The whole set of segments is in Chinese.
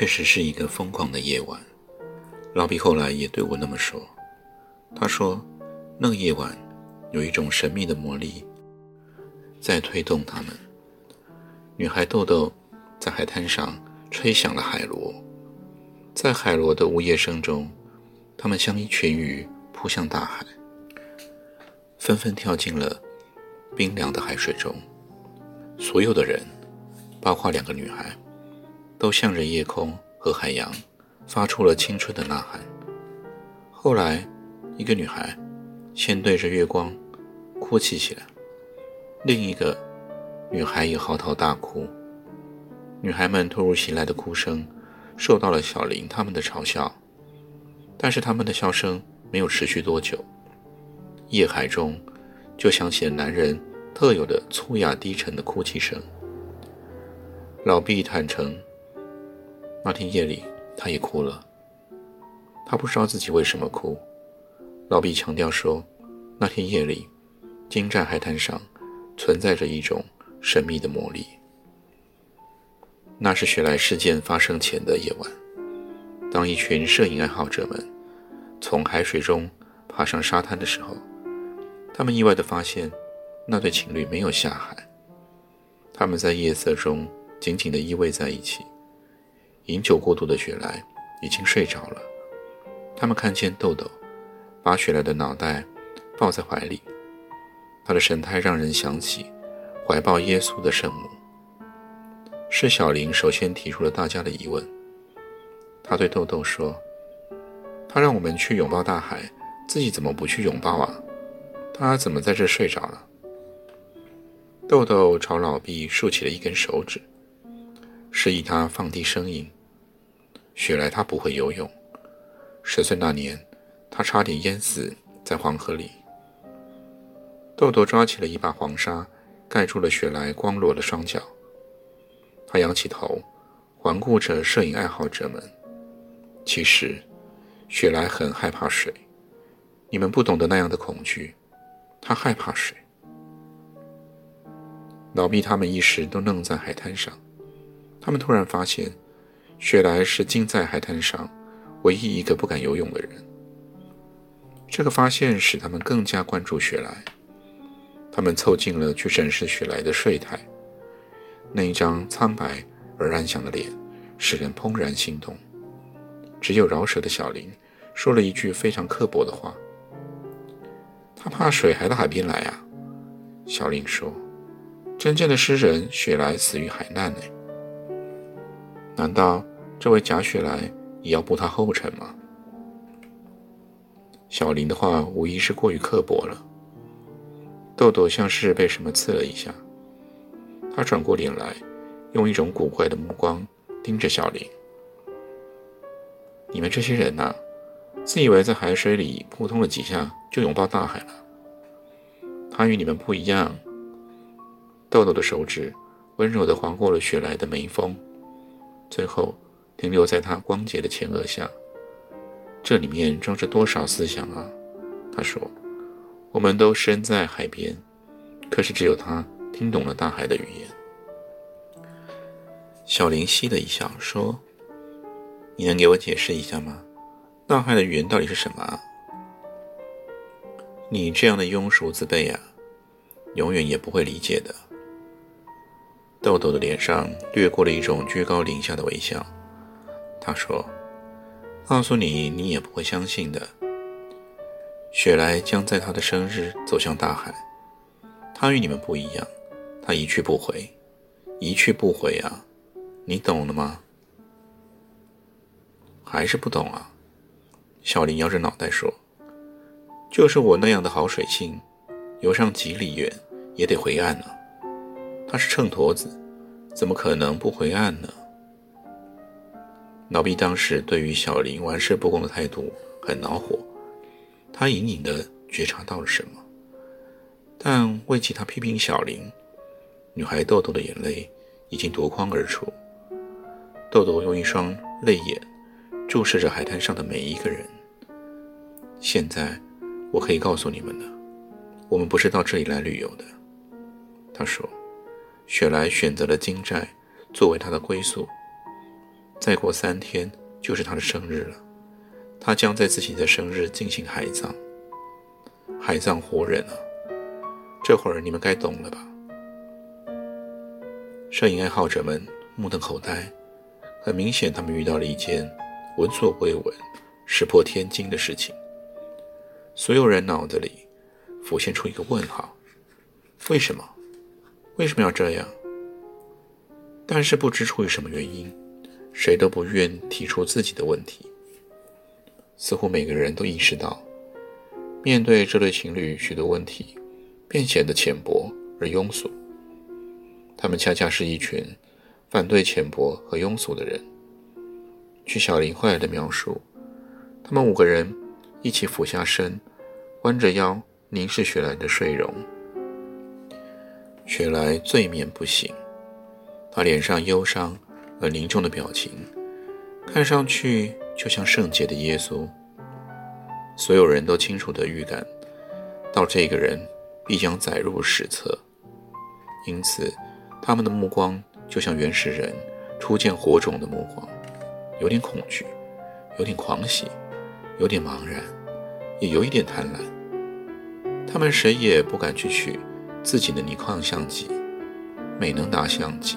确实是一个疯狂的夜晚，老毕后来也对我那么说。他说，那个夜晚有一种神秘的魔力在推动他们。女孩豆豆在海滩上吹响了海螺，在海螺的呜咽声中，他们像一群鱼扑向大海，纷纷跳进了冰凉的海水中。所有的人，包括两个女孩。都向着夜空和海洋发出了青春的呐喊。后来，一个女孩先对着月光哭泣起来，另一个女孩也嚎啕大哭。女孩们突如其来的哭声受到了小林他们的嘲笑，但是他们的笑声没有持续多久，夜海中就响起了男人特有的粗哑低沉的哭泣声。老毕坦诚。那天夜里，他也哭了。他不知道自己为什么哭。老毕强调说，那天夜里，金寨海滩上存在着一种神秘的魔力。那是雪莱事件发生前的夜晚，当一群摄影爱好者们从海水中爬上沙滩的时候，他们意外地发现，那对情侣没有下海。他们在夜色中紧紧地依偎在一起。饮酒过度的雪莱已经睡着了。他们看见豆豆把雪莱的脑袋抱在怀里，他的神态让人想起怀抱耶稣的圣母。是小林首先提出了大家的疑问。他对豆豆说：“他让我们去拥抱大海，自己怎么不去拥抱啊？他怎么在这睡着了？”豆豆朝老毕竖起了一根手指，示意他放低声音。雪莱他不会游泳。十岁那年，他差点淹死在黄河里。豆豆抓起了一把黄沙，盖住了雪莱光裸的双脚。他仰起头，环顾着摄影爱好者们。其实，雪莱很害怕水。你们不懂得那样的恐惧。他害怕水。老毕他们一时都愣在海滩上。他们突然发现。雪莱是金在海滩上唯一一个不敢游泳的人。这个发现使他们更加关注雪莱。他们凑近了去审视雪莱的睡态，那一张苍白而安详的脸使人怦然心动。只有饶舌的小林说了一句非常刻薄的话：“他怕水，还到海边来啊？”小林说：“真正的诗人雪莱死于海难呢。难道？”这位贾雪莱也要步他后尘吗？小林的话无疑是过于刻薄了。豆豆像是被什么刺了一下，他转过脸来，用一种古怪的目光盯着小林。你们这些人呐，自以为在海水里扑通了几下就拥抱大海了。他与你们不一样。豆豆的手指温柔地划过了雪莱的眉峰，最后。停留在他光洁的前额下，这里面装着多少思想啊？他说：“我们都身在海边，可是只有他听懂了大海的语言。”小林嘻的一笑说：“你能给我解释一下吗？大海的语言到底是什么啊？”你这样的庸俗自卑啊，永远也不会理解的。豆豆的脸上掠过了一种居高临下的微笑。他说：“告诉你，你也不会相信的。雪莱将在他的生日走向大海，他与你们不一样，他一去不回，一去不回啊！你懂了吗？”还是不懂啊？小林摇着脑袋说：“就是我那样的好水性，游上几里远也得回岸呢。他是秤砣子，怎么可能不回岸呢？”老毕当时对于小林玩世不恭的态度很恼火，他隐隐的觉察到了什么，但未及他批评小林，女孩豆豆的眼泪已经夺眶而出。豆豆用一双泪眼注视着海滩上的每一个人。现在，我可以告诉你们了，我们不是到这里来旅游的。他说，雪莱选择了金寨作为他的归宿。再过三天就是他的生日了，他将在自己的生日进行海葬。海葬活人啊，这会儿你们该懂了吧？摄影爱好者们目瞪口呆，很明显，他们遇到了一件闻所未闻、石破天惊的事情。所有人脑子里浮现出一个问号：为什么？为什么要这样？但是不知出于什么原因。谁都不愿提出自己的问题。似乎每个人都意识到，面对这对情侣，许多问题便显得浅薄而庸俗。他们恰恰是一群反对浅薄和庸俗的人。据小林后来的描述，他们五个人一起俯下身，弯着腰凝视雪莱的睡容。雪莱醉面不醒，他脸上忧伤。而凝重的表情，看上去就像圣洁的耶稣。所有人都清楚地预感到这个人必将载入史册，因此他们的目光就像原始人初见火种的目光，有点恐惧，有点狂喜，有点茫然，也有一点贪婪。他们谁也不敢去取自己的尼康相机、美能达相机。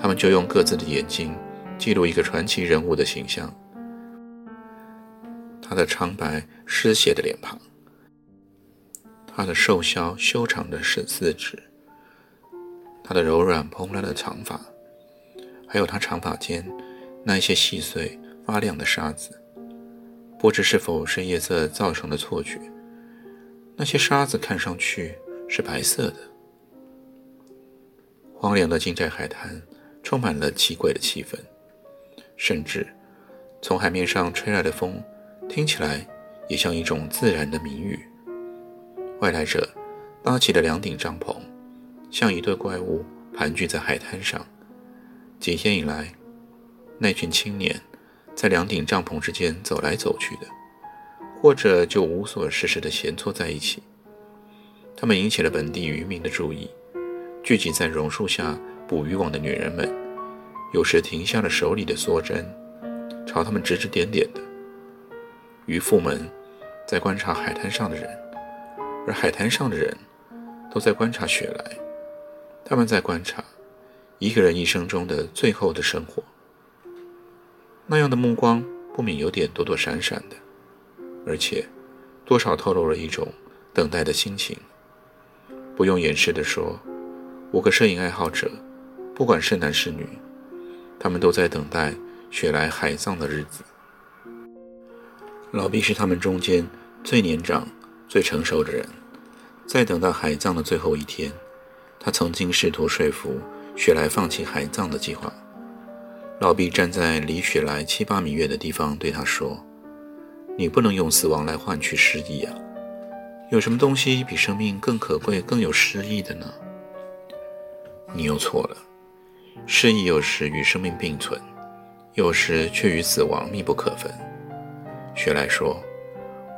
他们就用各自的眼睛记录一个传奇人物的形象，他的苍白失血的脸庞，他的瘦削修长的四四指，他的柔软蓬乱的长发，还有他长发间那一些细碎发亮的沙子，不知是否是夜色造成的错觉，那些沙子看上去是白色的。荒凉的金寨海滩。充满了奇怪的气氛，甚至从海面上吹来的风听起来也像一种自然的谜语。外来者搭起了两顶帐篷，像一对怪物盘踞在海滩上。几天以来，那群青年在两顶帐篷之间走来走去的，或者就无所事事地闲坐在一起。他们引起了本地渔民的注意，聚集在榕树下。捕鱼网的女人们，有时停下了手里的梭针，朝他们指指点点的。渔夫们在观察海滩上的人，而海滩上的人都在观察雪莱。他们在观察一个人一生中的最后的生活。那样的目光不免有点躲躲闪闪的，而且多少透露了一种等待的心情。不用掩饰地说，五个摄影爱好者。不管是男是女，他们都在等待雪莱海葬的日子。老毕是他们中间最年长、最成熟的人，在等到海葬的最后一天，他曾经试图说服雪莱放弃海葬的计划。老毕站在离雪莱七八米远的地方，对他说：“你不能用死亡来换取诗意啊！有什么东西比生命更可贵、更有诗意的呢？你又错了。”诗意有时与生命并存，有时却与死亡密不可分。雪莱说：“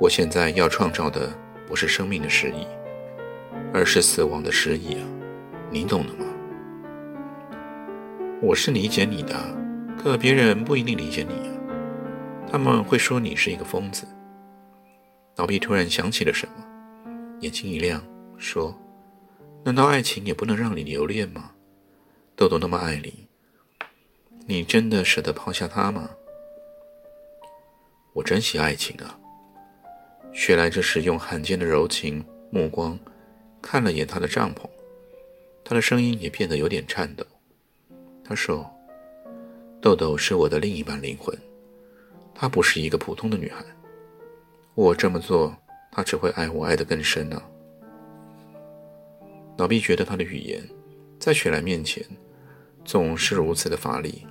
我现在要创造的不是生命的诗意，而是死亡的诗意啊！你懂的吗？”我是理解你的，可别人不一定理解你啊。他们会说你是一个疯子。老毕突然想起了什么，眼睛一亮，说：“难道爱情也不能让你留恋吗？”豆豆那么爱你，你真的舍得抛下他吗？我珍惜爱情啊。雪莱这时用罕见的柔情目光看了眼他的帐篷，他的声音也变得有点颤抖。他说：“豆豆是我的另一半灵魂，她不是一个普通的女孩。我这么做，她只会爱我爱得更深呢。老毕觉得他的语言在雪莱面前总是如此的乏力，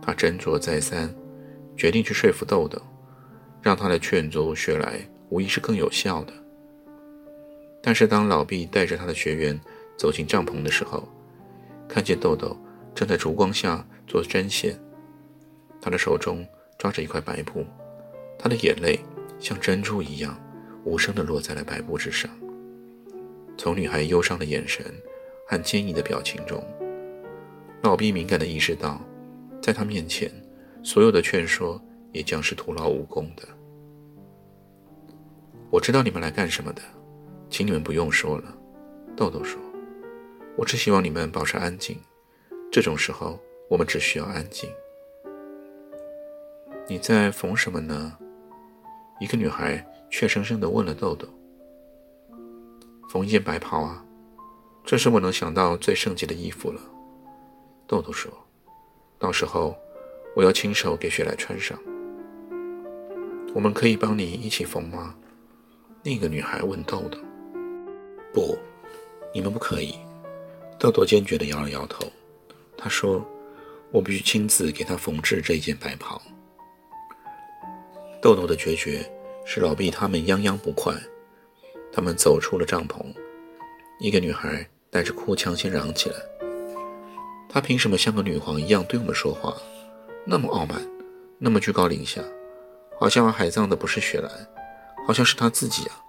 他斟酌再三，决定去说服豆豆，让他来劝阻雪莱，无疑是更有效的。但是当老毕带着他的学员走进帐篷的时候，看见豆豆正在烛光下做针线，他的手中抓着一块白布，他的眼泪像珍珠一样无声地落在了白布之上。从女孩忧伤的眼神和坚毅的表情中，老毕敏感地意识到，在他面前，所有的劝说也将是徒劳无功的。我知道你们来干什么的，请你们不用说了。”豆豆说，“我只希望你们保持安静。这种时候，我们只需要安静。”你在缝什么呢？一个女孩怯生生地问了豆豆。缝一件白袍啊，这是我能想到最圣洁的衣服了。豆豆说：“到时候我要亲手给雪莱穿上。”我们可以帮你一起缝吗？那个女孩问豆豆。“不，你们不可以。”豆豆坚决地摇了摇头。他说：“我必须亲自给她缝制这件白袍。”豆豆的决绝使老毕他们泱泱不快。他们走出了帐篷，一个女孩带着哭腔先嚷起来：“她凭什么像个女皇一样对我们说话？那么傲慢，那么居高临下，好像海葬的不是雪兰，好像是她自己啊！”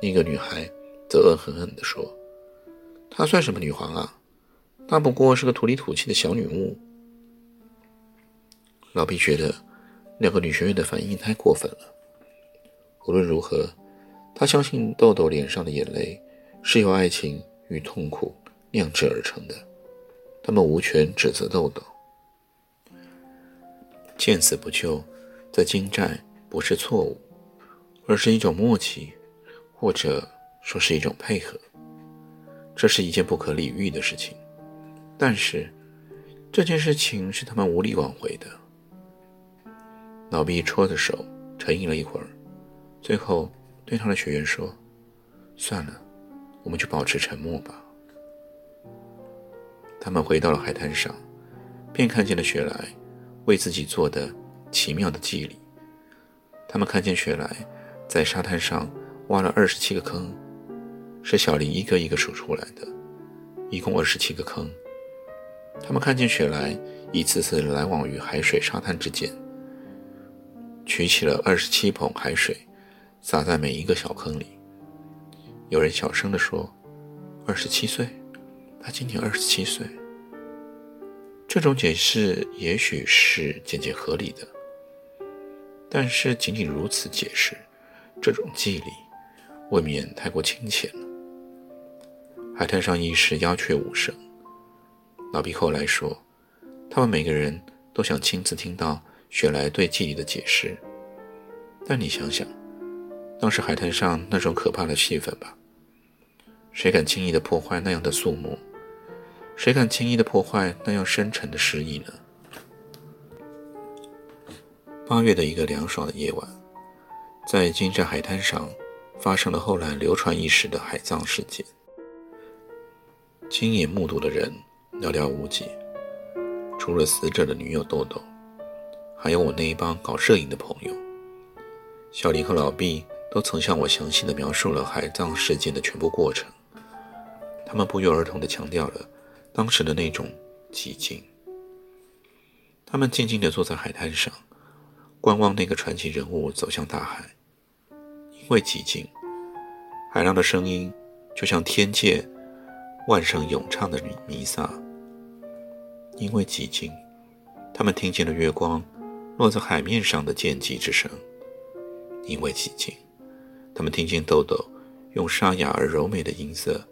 那个女孩则恶狠狠地说：“她算什么女皇啊？她不过是个土里土气的小女巫。”老毕觉得两个女学员的反应太过分了。无论如何。他相信豆豆脸上的眼泪是由爱情与痛苦酿制而成的，他们无权指责豆豆。见死不救，在金寨不是错误，而是一种默契，或者说是一种配合。这是一件不可理喻的事情，但是这件事情是他们无力挽回的。老毕戳着手，沉吟了一会儿，最后。对他的学员说：“算了，我们就保持沉默吧。”他们回到了海滩上，便看见了雪莱为自己做的奇妙的祭礼。他们看见雪莱在沙滩上挖了二十七个坑，是小林一个一个数出来的，一共二十七个坑。他们看见雪莱一次次来往于海水沙滩之间，取起了二十七捧海水。洒在每一个小坑里。有人小声地说：“二十七岁，他今年二十七岁。”这种解释也许是渐渐合理的，但是仅仅如此解释，这种记忆未免太过亲切了。海滩上一时鸦雀无声。老毕后来说：“他们每个人都想亲自听到雪莱对记忆的解释，但你想想。”当时海滩上那种可怕的气氛吧，谁敢轻易的破坏那样的肃穆？谁敢轻易的破坏那样深沉的诗意呢？八月的一个凉爽的夜晚，在金寨海滩上发生了后来流传一时的海葬事件。亲眼目睹的人寥寥无几，除了死者的女友豆豆，还有我那一帮搞摄影的朋友，小林和老毕。都曾向我详细的描述了海葬事件的全部过程。他们不约而同的强调了当时的那种寂静。他们静静地坐在海滩上，观望那个传奇人物走向大海。因为寂静，海浪的声音就像天界万声咏唱的弥撒。因为寂静，他们听见了月光落在海面上的剑击之声。因为寂静。他们听见豆豆用沙哑而柔美的音色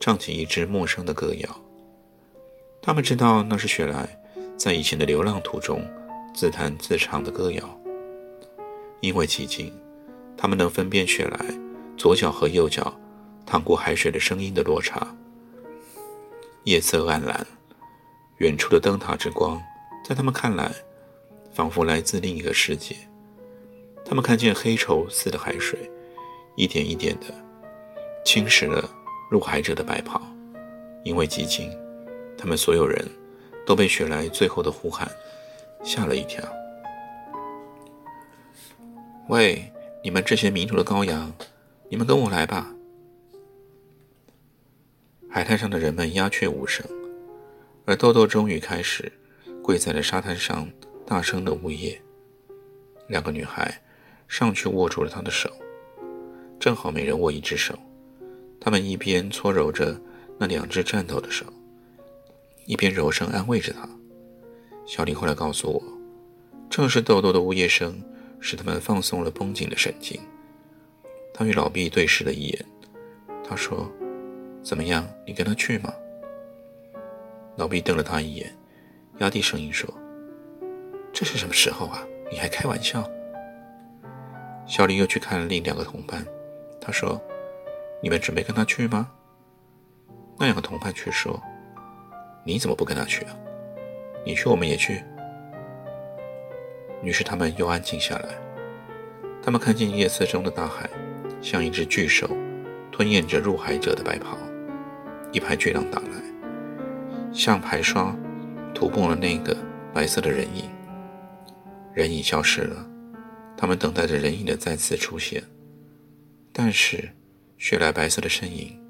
唱起一支陌生的歌谣。他们知道那是雪莱在以前的流浪途中自弹自唱的歌谣。因为寂静，他们能分辨雪莱左脚和右脚淌过海水的声音的落差。夜色暗蓝，远处的灯塔之光在他们看来仿佛来自另一个世界。他们看见黑稠似的海水，一点一点的侵蚀了入海者的白袍。因为寂静，他们所有人都被雪莱最后的呼喊吓了一跳。喂，你们这些迷途的羔羊，你们跟我来吧！海滩上的人们鸦雀无声，而豆豆终于开始跪在了沙滩上，大声的呜咽。两个女孩上去握住了他的手，正好每人握一只手。他们一边搓揉着那两只颤抖的手，一边柔声安慰着他。小林后来告诉我，正是豆豆的呜咽声。使他们放松了绷紧的神经。他与老毕对视了一眼，他说：“怎么样？你跟他去吗？”老毕瞪了他一眼，压低声音说：“这是什么时候啊？你还开玩笑？”小林又去看了另两个同伴，他说：“你们准备跟他去吗？”那两个同伴却说：“你怎么不跟他去啊？你去，我们也去。”于是他们又安静下来。他们看见夜色中的大海，像一只巨兽，吞咽着入海者的白袍。一排巨浪打来，像排刷涂抹了那个白色的人影。人影消失了，他们等待着人影的再次出现。但是，雪莱白色的身影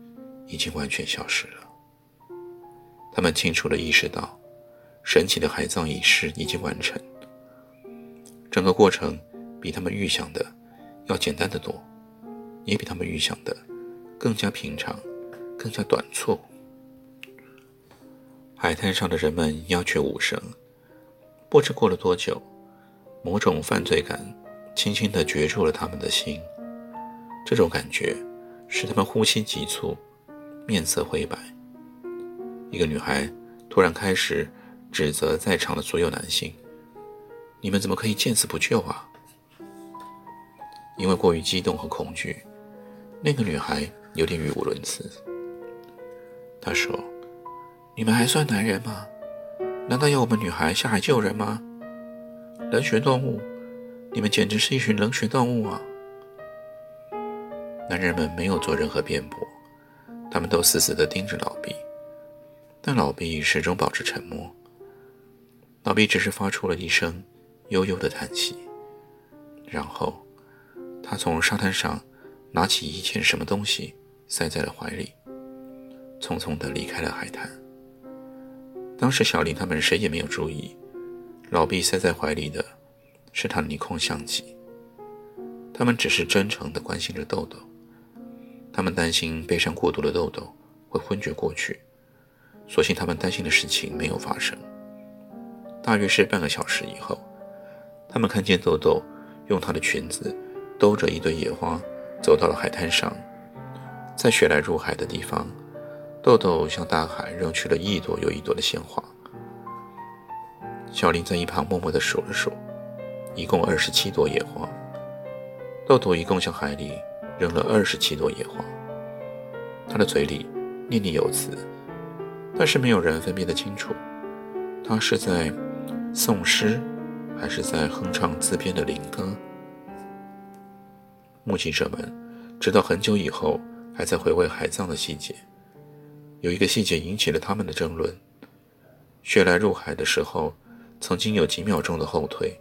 已经完全消失了。他们清楚地意识到，神奇的海葬仪式已经完成。整个过程比他们预想的要简单的多，也比他们预想的更加平常，更加短促。海滩上的人们鸦雀无声。不知过了多久，某种犯罪感轻轻地攫住了他们的心。这种感觉使他们呼吸急促，面色灰白。一个女孩突然开始指责在场的所有男性。你们怎么可以见死不救啊？因为过于激动和恐惧，那个女孩有点语无伦次。她说：“你们还算男人吗？难道要我们女孩下海救人吗？冷血动物！你们简直是一群冷血动物啊！”男人们没有做任何辩驳，他们都死死地盯着老毕，但老毕始终保持沉默。老毕只是发出了一声。悠悠的叹息，然后他从沙滩上拿起一件什么东西塞在了怀里，匆匆地离开了海滩。当时小林他们谁也没有注意，老毕塞在怀里的是他的尼控相机。他们只是真诚地关心着豆豆，他们担心悲伤过度的豆豆会昏厥过去，所幸他们担心的事情没有发生。大约是半个小时以后。他们看见豆豆用她的裙子兜着一堆野花，走到了海滩上。在雪莱入海的地方，豆豆向大海扔去了一朵又一朵的鲜花。小林在一旁默默地数了数，一共二十七朵野花。豆豆一共向海里扔了二十七朵野花。他的嘴里念念有词，但是没有人分辨得清楚，他是在诵诗。还是在哼唱自编的灵歌。目击者们直到很久以后还在回味海葬的细节。有一个细节引起了他们的争论：雪莱入海的时候，曾经有几秒钟的后退。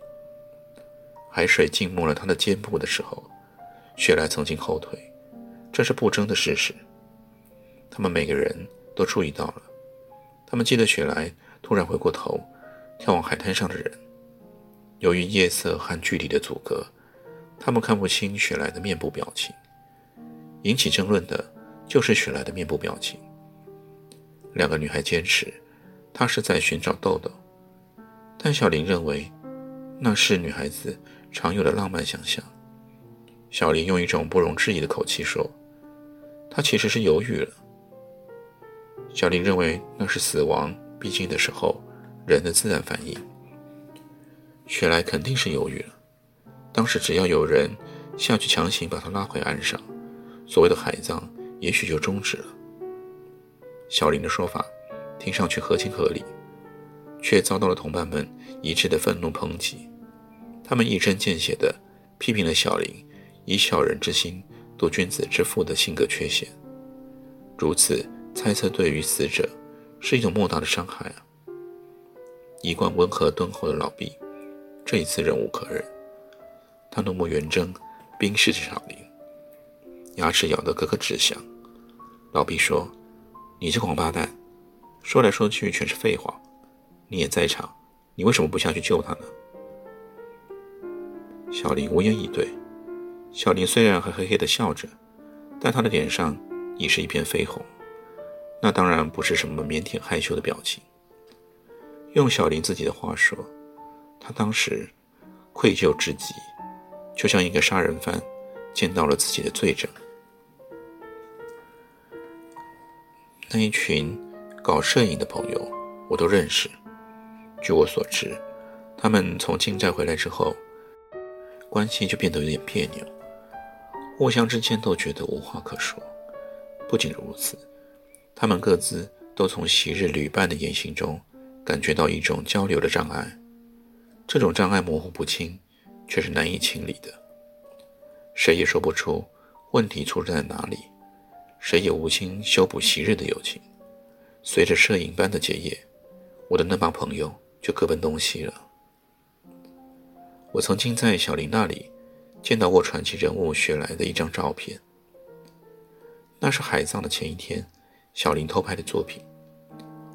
海水浸没了他的肩部的时候，雪莱曾经后退，这是不争的事实。他们每个人都注意到了。他们记得雪莱突然回过头，眺望海滩上的人。由于夜色和距离的阻隔，他们看不清雪莱的面部表情。引起争论的就是雪莱的面部表情。两个女孩坚持，她是在寻找豆豆，但小林认为那是女孩子常有的浪漫想象。小林用一种不容置疑的口气说：“她其实是犹豫了。”小林认为那是死亡逼近的时候人的自然反应。雪莱肯定是犹豫了。当时只要有人下去强行把他拉回岸上，所谓的海葬也许就终止了。小林的说法听上去合情合理，却遭到了同伴们一致的愤怒抨击。他们一针见血地批评了小林以小人之心度君子之腹的性格缺陷。如此猜测，对于死者是一种莫大的伤害啊！一贯温和敦厚的老毕，这一次忍无可忍，他怒目圆睁，冰视着小林，牙齿咬得咯咯直响。老毕说：“你这王八蛋，说来说去全是废话。你也在场，你为什么不下去救他呢？”小林无言以对。小林虽然还嘿嘿地笑着，但他的脸上已是一片绯红。那当然不是什么腼腆害羞的表情。用小林自己的话说，他当时愧疚至极，就像一个杀人犯见到了自己的罪证。那一群搞摄影的朋友，我都认识。据我所知，他们从金寨回来之后，关系就变得有点别扭，互相之间都觉得无话可说。不仅如此，他们各自都从昔日旅伴的言行中感觉到一种交流的障碍，这种障碍模糊不清，却是难以清理的。谁也说不出问题出在哪里。谁也无心修补昔日的友情。随着摄影班的结业，我的那帮朋友就各奔东西了。我曾经在小林那里见到过传奇人物雪莱的一张照片，那是海葬的前一天，小林偷拍的作品。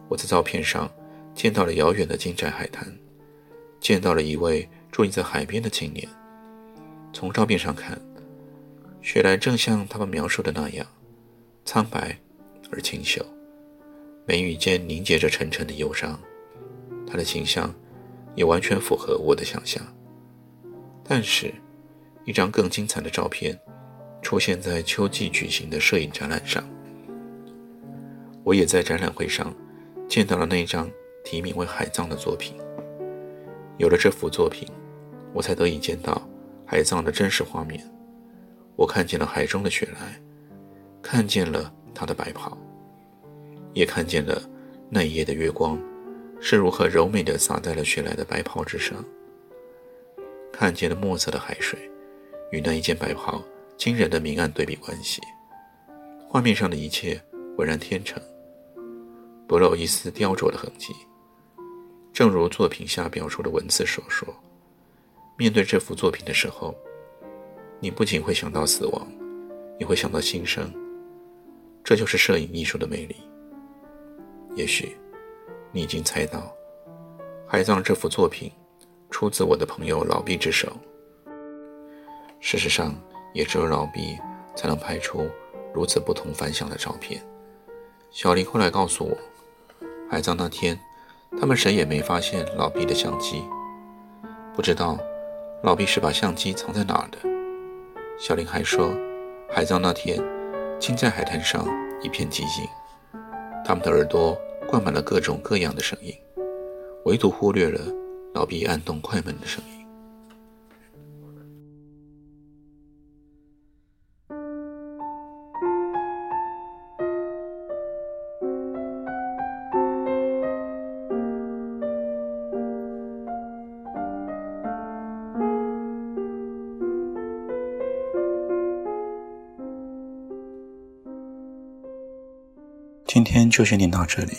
我在照片上见到了遥远的金寨海滩，见到了一位伫立在海边的青年。从照片上看，雪莱正像他们描述的那样。苍白而清秀，眉宇间凝结着沉沉的忧伤。他的形象也完全符合我的想象。但是，一张更精彩的照片出现在秋季举行的摄影展览上。我也在展览会上见到了那张题名为《海葬》的作品。有了这幅作品，我才得以见到海葬的真实画面。我看见了海中的雪莱。看见了他的白袍，也看见了那一夜的月光是如何柔美地洒在了雪莱的白袍之上。看见了墨色的海水与那一件白袍惊人的明暗对比关系。画面上的一切浑然天成，不露一丝雕琢的痕迹。正如作品下表述的文字所说：“面对这幅作品的时候，你不仅会想到死亡，也会想到新生。”这就是摄影艺术的魅力。也许你已经猜到，《海葬》这幅作品出自我的朋友老毕之手。事实上，也只有老毕才能拍出如此不同凡响的照片。小林后来告诉我，海葬那天，他们谁也没发现老毕的相机，不知道老毕是把相机藏在哪儿的。小林还说，海葬那天。竟在海滩上一片寂静，他们的耳朵灌满了各种各样的声音，唯独忽略了老毕按动快门的声音。今天就先念到这里，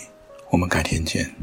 我们改天见。